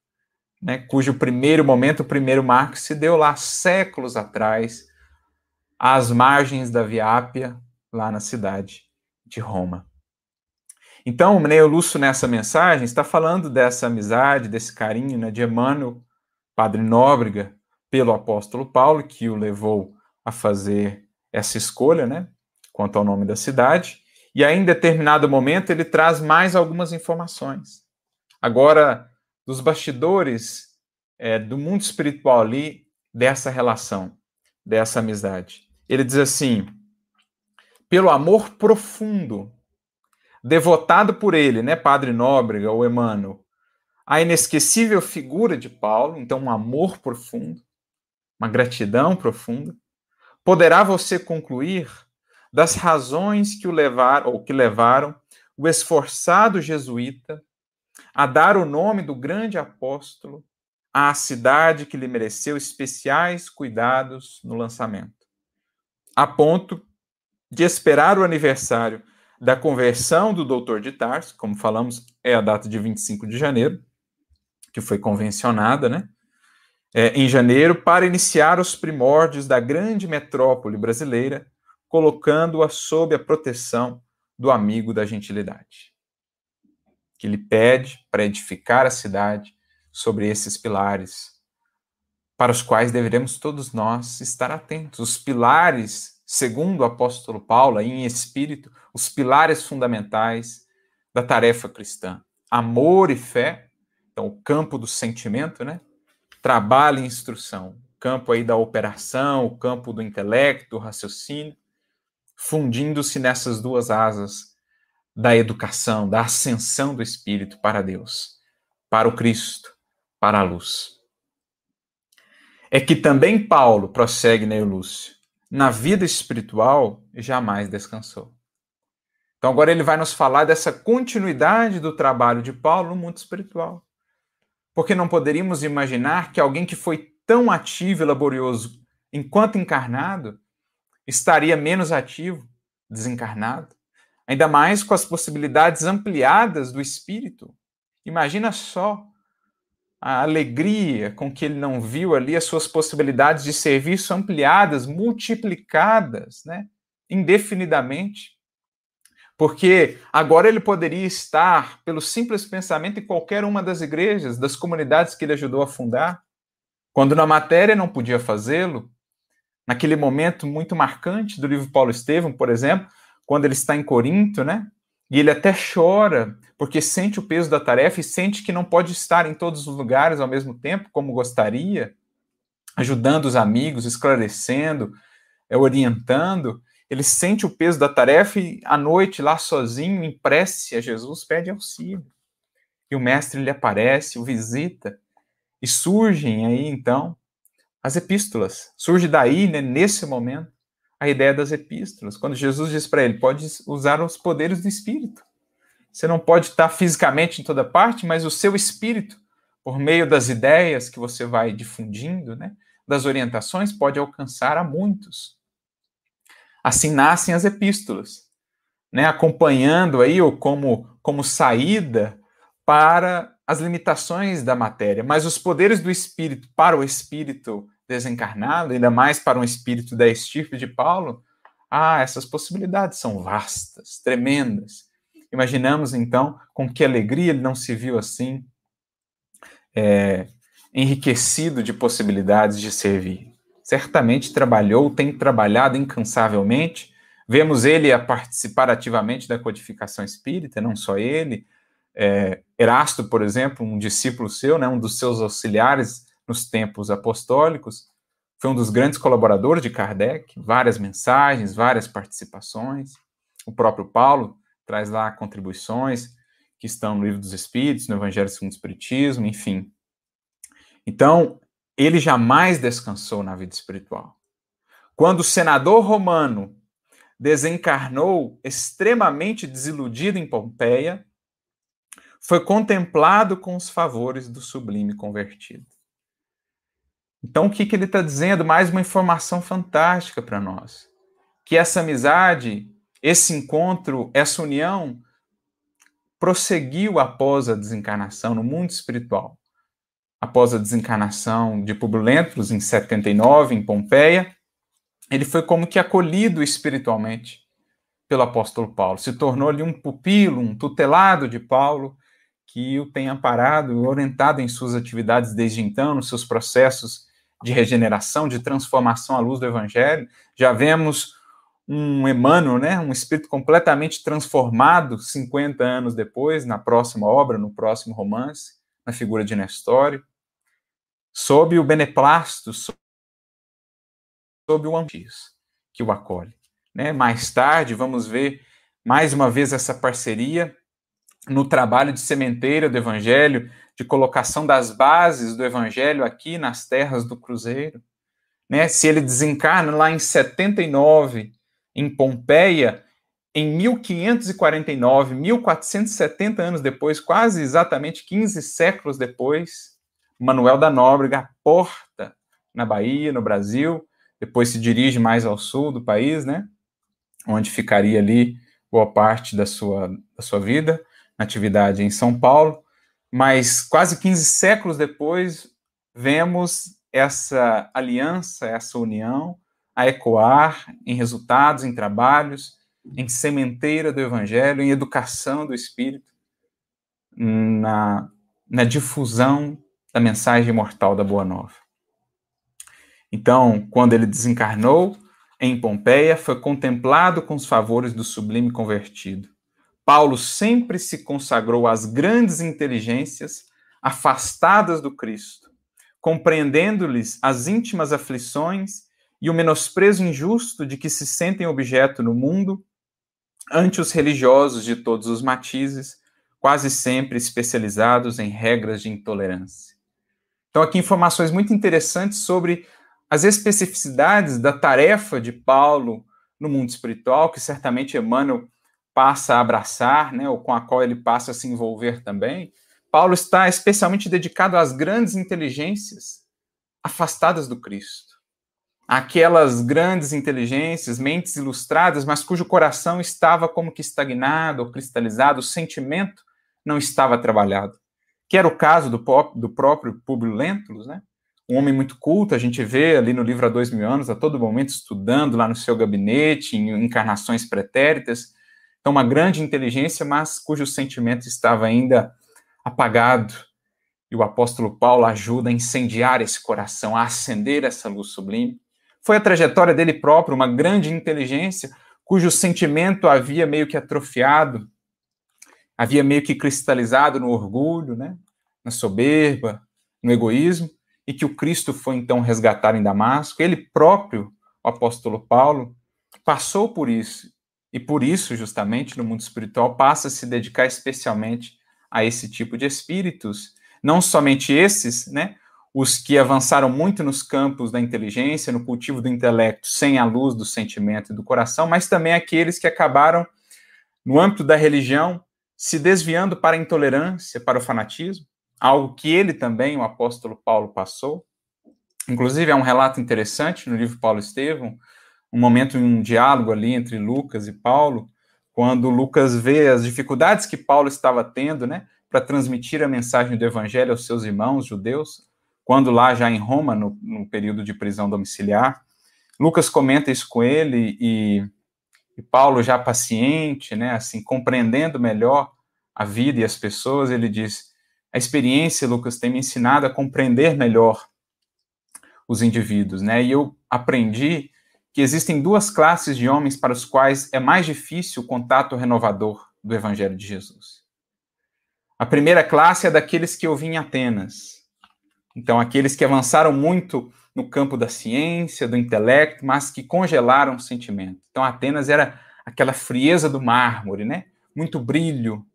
né, cujo primeiro momento, o primeiro marco se deu lá séculos atrás, às margens da Via Ápia, lá na cidade de Roma. Então, o Neo Lúcio, nessa mensagem, está falando dessa amizade, desse carinho né, de Emmanuel, padre Nóbrega, pelo apóstolo Paulo, que o levou a fazer essa escolha, né, quanto ao nome da cidade, e aí, em determinado momento, ele traz mais algumas informações. Agora, dos bastidores é, do mundo espiritual ali, dessa relação, dessa amizade. Ele diz assim: pelo amor profundo, devotado por ele, né, Padre Nóbrega ou Emmanuel, a inesquecível figura de Paulo, então um amor profundo, uma gratidão profunda, poderá você concluir das razões que o levaram ou que levaram o esforçado jesuíta a dar o nome do grande apóstolo à cidade que lhe mereceu especiais cuidados no lançamento, a ponto de esperar o aniversário da conversão do doutor de Tarso, como falamos, é a data de 25 de janeiro, que foi convencionada, né? É, em janeiro, para iniciar os primórdios da grande metrópole brasileira, colocando-a sob a proteção do amigo da gentilidade, que lhe pede para edificar a cidade sobre esses pilares, para os quais deveremos todos nós estar atentos. Os pilares, segundo o apóstolo Paulo, em espírito, os pilares fundamentais da tarefa cristã: amor e fé, então o campo do sentimento, né? Trabalho e instrução, campo aí da operação, o campo do intelecto, do raciocínio, fundindo-se nessas duas asas da educação, da ascensão do espírito para Deus, para o Cristo, para a luz. É que também Paulo, prossegue Neio Lúcio, na vida espiritual jamais descansou. Então agora ele vai nos falar dessa continuidade do trabalho de Paulo no mundo espiritual. Porque não poderíamos imaginar que alguém que foi tão ativo e laborioso enquanto encarnado estaria menos ativo, desencarnado, ainda mais com as possibilidades ampliadas do espírito. Imagina só a alegria com que ele não viu ali as suas possibilidades de serviço ampliadas, multiplicadas, né, indefinidamente. Porque agora ele poderia estar, pelo simples pensamento, em qualquer uma das igrejas, das comunidades que ele ajudou a fundar, quando na matéria não podia fazê-lo, naquele momento muito marcante do livro Paulo Estevam, por exemplo, quando ele está em Corinto, né? E ele até chora, porque sente o peso da tarefa e sente que não pode estar em todos os lugares ao mesmo tempo, como gostaria, ajudando os amigos, esclarecendo, é, orientando. Ele sente o peso da tarefa e, à noite, lá sozinho, em prece a Jesus, pede auxílio. E o mestre lhe aparece, o visita, e surgem aí, então, as epístolas. Surge daí, né, nesse momento, a ideia das epístolas. Quando Jesus diz para ele, pode usar os poderes do Espírito. Você não pode estar fisicamente em toda parte, mas o seu espírito, por meio das ideias que você vai difundindo, né, das orientações, pode alcançar a muitos. Assim nascem as epístolas, né, acompanhando aí ou como como saída para as limitações da matéria, mas os poderes do espírito para o espírito desencarnado, ainda mais para um espírito da estirpe de Paulo, ah, essas possibilidades são vastas, tremendas. Imaginamos então com que alegria ele não se viu assim, é, enriquecido de possibilidades de servir. Certamente trabalhou, tem trabalhado incansavelmente. Vemos ele a participar ativamente da codificação espírita, não só ele. É, Erasto, por exemplo, um discípulo seu, né, um dos seus auxiliares nos tempos apostólicos, foi um dos grandes colaboradores de Kardec, várias mensagens, várias participações. O próprio Paulo traz lá contribuições que estão no Livro dos Espíritos, no Evangelho segundo o Espiritismo, enfim. Então, ele jamais descansou na vida espiritual. Quando o senador romano desencarnou extremamente desiludido em Pompeia, foi contemplado com os favores do sublime convertido. Então, o que, que ele está dizendo? Mais uma informação fantástica para nós. Que essa amizade, esse encontro, essa união prosseguiu após a desencarnação no mundo espiritual após a desencarnação de Publio Lentulus em 79 em Pompeia, ele foi como que acolhido espiritualmente pelo apóstolo Paulo, se tornou ali um pupilo, um tutelado de Paulo, que o tem amparado e orientado em suas atividades desde então, nos seus processos de regeneração, de transformação à luz do evangelho. Já vemos um Emmanuel, né, um espírito completamente transformado 50 anos depois, na próxima obra, no próximo romance, na figura de Nestório sob o beneplácito, sob o Antis, que o acolhe. Né? Mais tarde, vamos ver mais uma vez essa parceria no trabalho de sementeira do Evangelho, de colocação das bases do Evangelho aqui nas terras do Cruzeiro. Né? Se ele desencarna lá em 79, em Pompeia, em 1549, 1470 anos depois, quase exatamente 15 séculos depois, Manuel da Nóbrega porta na Bahia, no Brasil, depois se dirige mais ao sul do país, né? Onde ficaria ali boa parte da sua, da sua vida, atividade em São Paulo. Mas quase 15 séculos depois, vemos essa aliança, essa união a ecoar em resultados, em trabalhos, em sementeira do Evangelho, em educação do Espírito, na, na difusão da mensagem mortal da Boa Nova. Então, quando ele desencarnou em Pompeia, foi contemplado com os favores do sublime convertido. Paulo sempre se consagrou às grandes inteligências afastadas do Cristo, compreendendo-lhes as íntimas aflições e o menosprezo injusto de que se sentem objeto no mundo ante os religiosos de todos os matizes, quase sempre especializados em regras de intolerância. Então, aqui informações muito interessantes sobre as especificidades da tarefa de Paulo no mundo espiritual, que certamente Emmanuel passa a abraçar, né, ou com a qual ele passa a se envolver também. Paulo está especialmente dedicado às grandes inteligências afastadas do Cristo. Aquelas grandes inteligências, mentes ilustradas, mas cujo coração estava como que estagnado ou cristalizado, o sentimento não estava trabalhado que era o caso do, do próprio Publio Lentulus, né? um homem muito culto, a gente vê ali no livro há dois mil anos, a todo momento estudando lá no seu gabinete, em encarnações pretéritas, então uma grande inteligência, mas cujo sentimento estava ainda apagado, e o apóstolo Paulo ajuda a incendiar esse coração, a acender essa luz sublime. Foi a trajetória dele próprio, uma grande inteligência, cujo sentimento havia meio que atrofiado, havia meio que cristalizado no orgulho, né? na soberba, no egoísmo, e que o Cristo foi então resgatar em Damasco. Ele próprio, o apóstolo Paulo, passou por isso, e por isso, justamente, no mundo espiritual, passa a se dedicar especialmente a esse tipo de espíritos. Não somente esses, né? Os que avançaram muito nos campos da inteligência, no cultivo do intelecto, sem a luz do sentimento e do coração, mas também aqueles que acabaram, no âmbito da religião, se desviando para a intolerância, para o fanatismo, algo que ele também, o apóstolo Paulo, passou. Inclusive, é um relato interessante no livro Paulo Estevão, um momento, um diálogo ali entre Lucas e Paulo, quando Lucas vê as dificuldades que Paulo estava tendo, né, para transmitir a mensagem do evangelho aos seus irmãos judeus, quando lá já em Roma, no, no período de prisão domiciliar. Lucas comenta isso com ele e e Paulo já paciente, né, assim, compreendendo melhor a vida e as pessoas, ele diz: a experiência, Lucas, tem me ensinado a compreender melhor os indivíduos, né? E eu aprendi que existem duas classes de homens para os quais é mais difícil o contato renovador do Evangelho de Jesus. A primeira classe é daqueles que eu vi em Atenas. Então, aqueles que avançaram muito no campo da ciência, do intelecto, mas que congelaram o sentimento. Então, Atenas era aquela frieza do mármore, né? Muito brilho,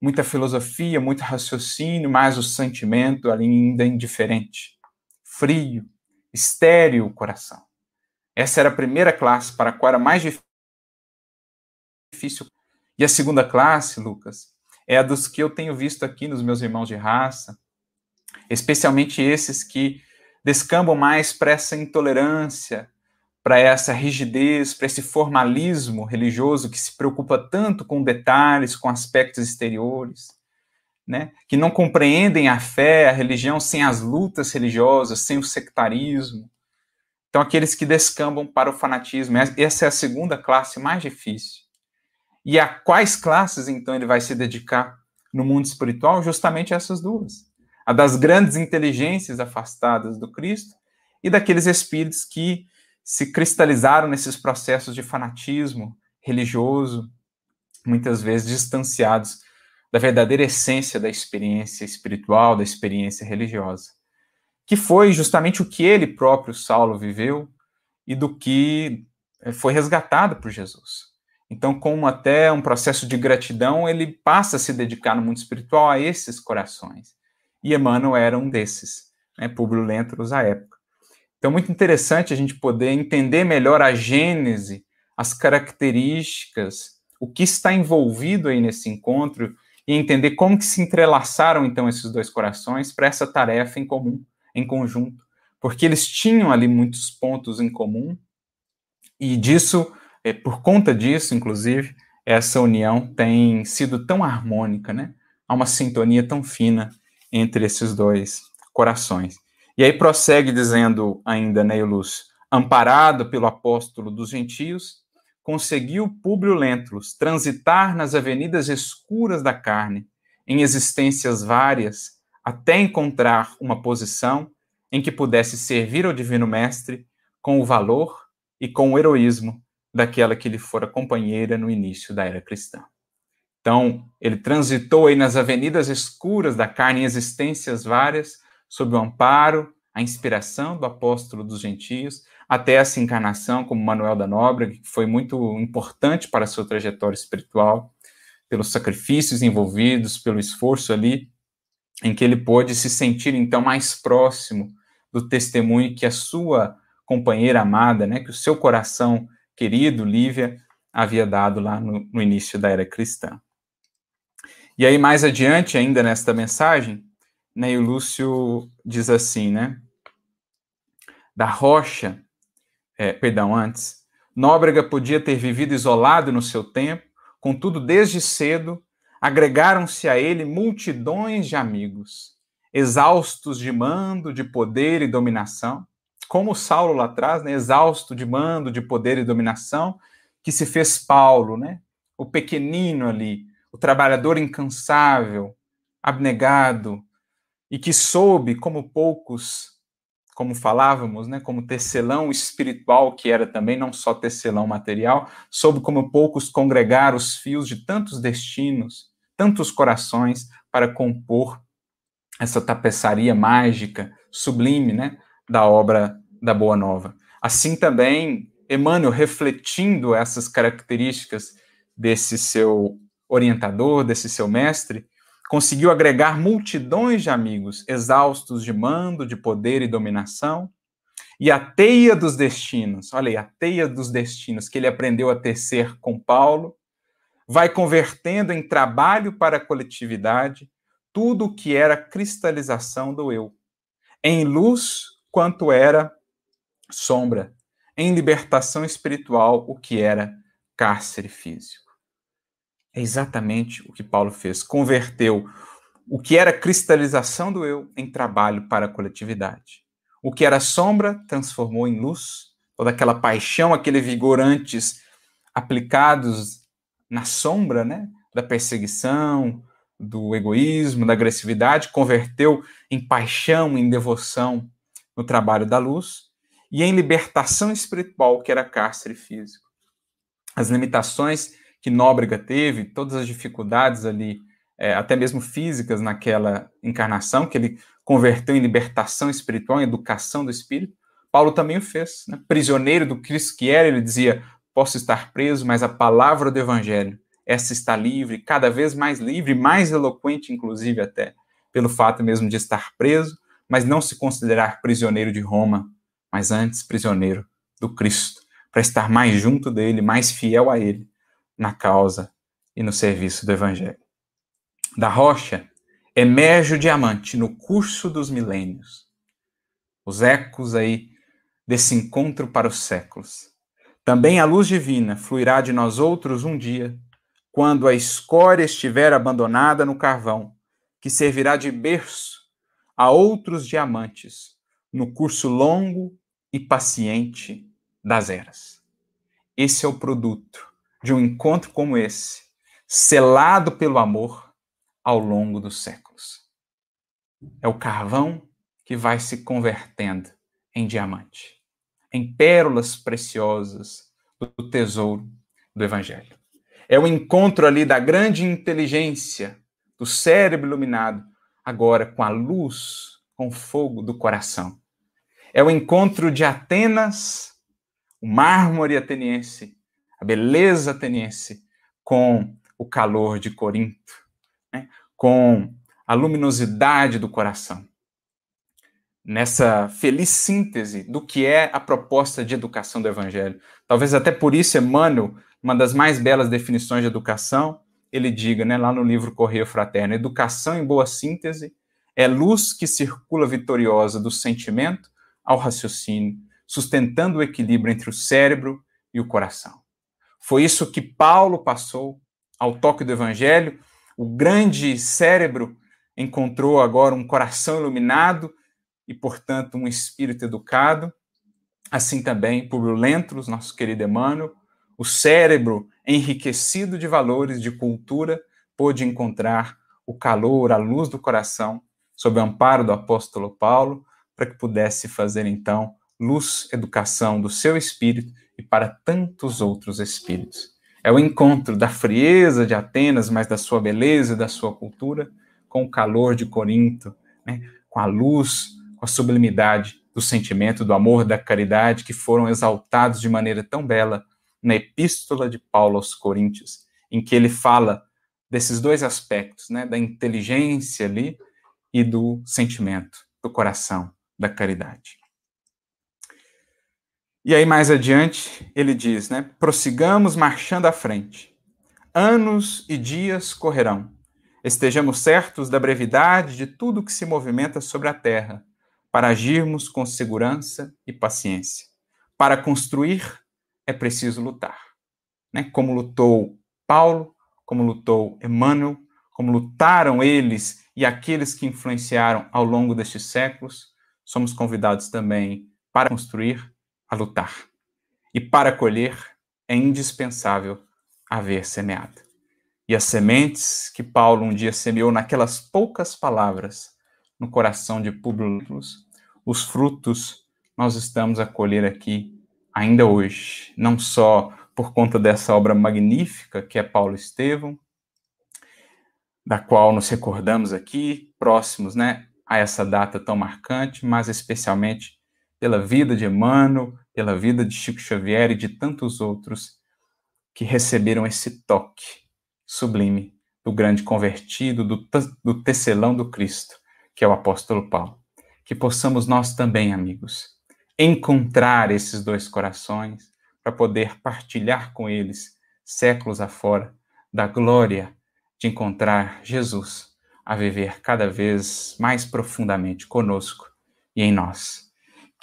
muita filosofia, muito raciocínio, mas o sentimento ainda indiferente, frio, estéril o coração. Essa era a primeira classe para a qual era mais difícil. E a segunda classe, Lucas, é a dos que eu tenho visto aqui nos meus irmãos de raça, especialmente esses que descambam mais para essa intolerância, para essa rigidez, para esse formalismo religioso que se preocupa tanto com detalhes, com aspectos exteriores, né? que não compreendem a fé, a religião sem as lutas religiosas, sem o sectarismo, então, aqueles que descambam para o fanatismo. Essa é a segunda classe mais difícil. E a quais classes, então, ele vai se dedicar no mundo espiritual? Justamente essas duas. A das grandes inteligências afastadas do Cristo e daqueles espíritos que se cristalizaram nesses processos de fanatismo religioso, muitas vezes distanciados da verdadeira essência da experiência espiritual, da experiência religiosa que foi justamente o que ele próprio, Saulo, viveu e do que eh, foi resgatado por Jesus. Então, como até um processo de gratidão, ele passa a se dedicar no mundo espiritual a esses corações. E Emmanuel era um desses, né, Publio Lentulus à época. Então, muito interessante a gente poder entender melhor a gênese, as características, o que está envolvido aí nesse encontro e entender como que se entrelaçaram então esses dois corações para essa tarefa em comum em conjunto, porque eles tinham ali muitos pontos em comum, e disso, é, por conta disso, inclusive, essa união tem sido tão harmônica, né? Há uma sintonia tão fina entre esses dois corações. E aí prossegue dizendo ainda Lúcio, amparado pelo apóstolo dos gentios, conseguiu Públio Lentulus transitar nas avenidas escuras da carne, em existências várias, até encontrar uma posição em que pudesse servir ao Divino Mestre com o valor e com o heroísmo daquela que lhe fora companheira no início da era cristã. Então, ele transitou aí nas avenidas escuras da carne em existências várias, sob o amparo, a inspiração do apóstolo dos gentios, até essa encarnação como Manuel da Nóbrega, que foi muito importante para a sua trajetória espiritual, pelos sacrifícios envolvidos, pelo esforço ali em que ele pôde se sentir então mais próximo do testemunho que a sua companheira amada, né, que o seu coração querido, Lívia, havia dado lá no, no início da era cristã. E aí, mais adiante, ainda nesta mensagem, né, o Lúcio diz assim, né? Da rocha, é, perdão, antes, Nóbrega podia ter vivido isolado no seu tempo, contudo, desde cedo, agregaram-se a ele multidões de amigos, exaustos de mando, de poder e dominação, como Saulo lá atrás, né, exausto de mando, de poder e dominação, que se fez Paulo, né, o pequenino ali, o trabalhador incansável, abnegado, e que soube, como poucos, como falávamos, né, como tecelão espiritual, que era também não só tecelão material, soube como poucos congregar os fios de tantos destinos, tantos corações para compor essa tapeçaria mágica, sublime, né, da obra da Boa Nova. Assim também, Emmanuel, refletindo essas características desse seu orientador, desse seu mestre, conseguiu agregar multidões de amigos exaustos de mando, de poder e dominação, e a teia dos destinos, olha aí, a teia dos destinos que ele aprendeu a tecer com Paulo, vai convertendo em trabalho para a coletividade tudo o que era cristalização do eu, em luz quanto era sombra, em libertação espiritual o que era cárcere físico. É exatamente o que Paulo fez, converteu o que era cristalização do eu em trabalho para a coletividade. O que era sombra transformou em luz, toda aquela paixão, aquele vigor antes aplicados na sombra né, da perseguição, do egoísmo, da agressividade, converteu em paixão, em devoção no trabalho da luz. e em libertação espiritual, que era cárcere físico. As limitações que Nóbrega teve, todas as dificuldades ali, é, até mesmo físicas naquela encarnação, que ele converteu em libertação espiritual, em educação do espírito, Paulo também o fez. Né? Prisioneiro do Cristo que era, ele dizia: Posso estar preso, mas a palavra do Evangelho, essa está livre, cada vez mais livre, mais eloquente, inclusive, até, pelo fato mesmo de estar preso, mas não se considerar prisioneiro de Roma, mas antes prisioneiro do Cristo, para estar mais junto dele, mais fiel a ele, na causa e no serviço do Evangelho. Da rocha emerge o diamante no curso dos milênios. Os ecos aí desse encontro para os séculos. Também a luz divina fluirá de nós outros um dia, quando a escória estiver abandonada no carvão, que servirá de berço a outros diamantes no curso longo e paciente das eras. Esse é o produto de um encontro como esse, selado pelo amor ao longo dos séculos. É o carvão que vai se convertendo em diamante, em pérolas preciosas do tesouro do Evangelho. É o encontro ali da grande inteligência, do cérebro iluminado, agora com a luz, com o fogo do coração. É o encontro de Atenas, o mármore ateniense, a beleza ateniense, com o calor de Corinto, né? com a luminosidade do coração nessa feliz síntese do que é a proposta de educação do Evangelho. Talvez até por isso Emmanuel, uma das mais belas definições de educação, ele diga, né, lá no livro Correio Fraterno, educação em boa síntese é luz que circula vitoriosa do sentimento ao raciocínio, sustentando o equilíbrio entre o cérebro e o coração. Foi isso que Paulo passou ao toque do Evangelho. O grande cérebro encontrou agora um coração iluminado e, portanto, um espírito educado. Assim também, Publio Lentulus, nosso querido Emmanuel, o cérebro enriquecido de valores de cultura pôde encontrar o calor, a luz do coração, sob o amparo do apóstolo Paulo, para que pudesse fazer então luz, educação do seu espírito e para tantos outros espíritos. É o encontro da frieza de Atenas, mas da sua beleza e da sua cultura, com o calor de Corinto, né? com a luz com a sublimidade do sentimento, do amor, da caridade, que foram exaltados de maneira tão bela na Epístola de Paulo aos Coríntios, em que ele fala desses dois aspectos, né, da inteligência ali e do sentimento, do coração, da caridade. E aí mais adiante ele diz, né, prossigamos marchando à frente. Anos e dias correrão. Estejamos certos da brevidade de tudo que se movimenta sobre a terra para agirmos com segurança e paciência. Para construir, é preciso lutar. Né? Como lutou Paulo, como lutou Emmanuel, como lutaram eles e aqueles que influenciaram ao longo destes séculos, somos convidados também para construir, a lutar. E para colher, é indispensável haver semeado. E as sementes que Paulo um dia semeou naquelas poucas palavras no coração de Publio os frutos nós estamos a colher aqui ainda hoje, não só por conta dessa obra magnífica que é Paulo Estevão, da qual nos recordamos aqui, próximos, né, a essa data tão marcante, mas especialmente pela vida de Emmanuel, pela vida de Chico Xavier e de tantos outros que receberam esse toque sublime do grande convertido, do, do tecelão do Cristo, que é o apóstolo Paulo que possamos nós também, amigos, encontrar esses dois corações para poder partilhar com eles, séculos afora, da glória de encontrar Jesus a viver cada vez mais profundamente conosco e em nós.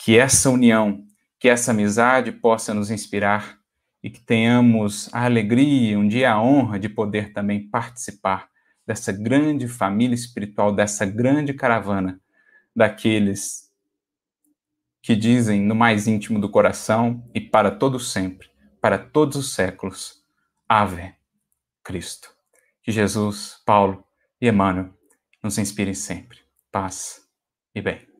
Que essa união, que essa amizade possa nos inspirar e que tenhamos a alegria, um dia a honra de poder também participar dessa grande família espiritual, dessa grande caravana daqueles que dizem no mais íntimo do coração e para todo sempre, para todos os séculos, Ave Cristo. Que Jesus, Paulo e Emmanuel nos inspirem sempre. Paz e bem.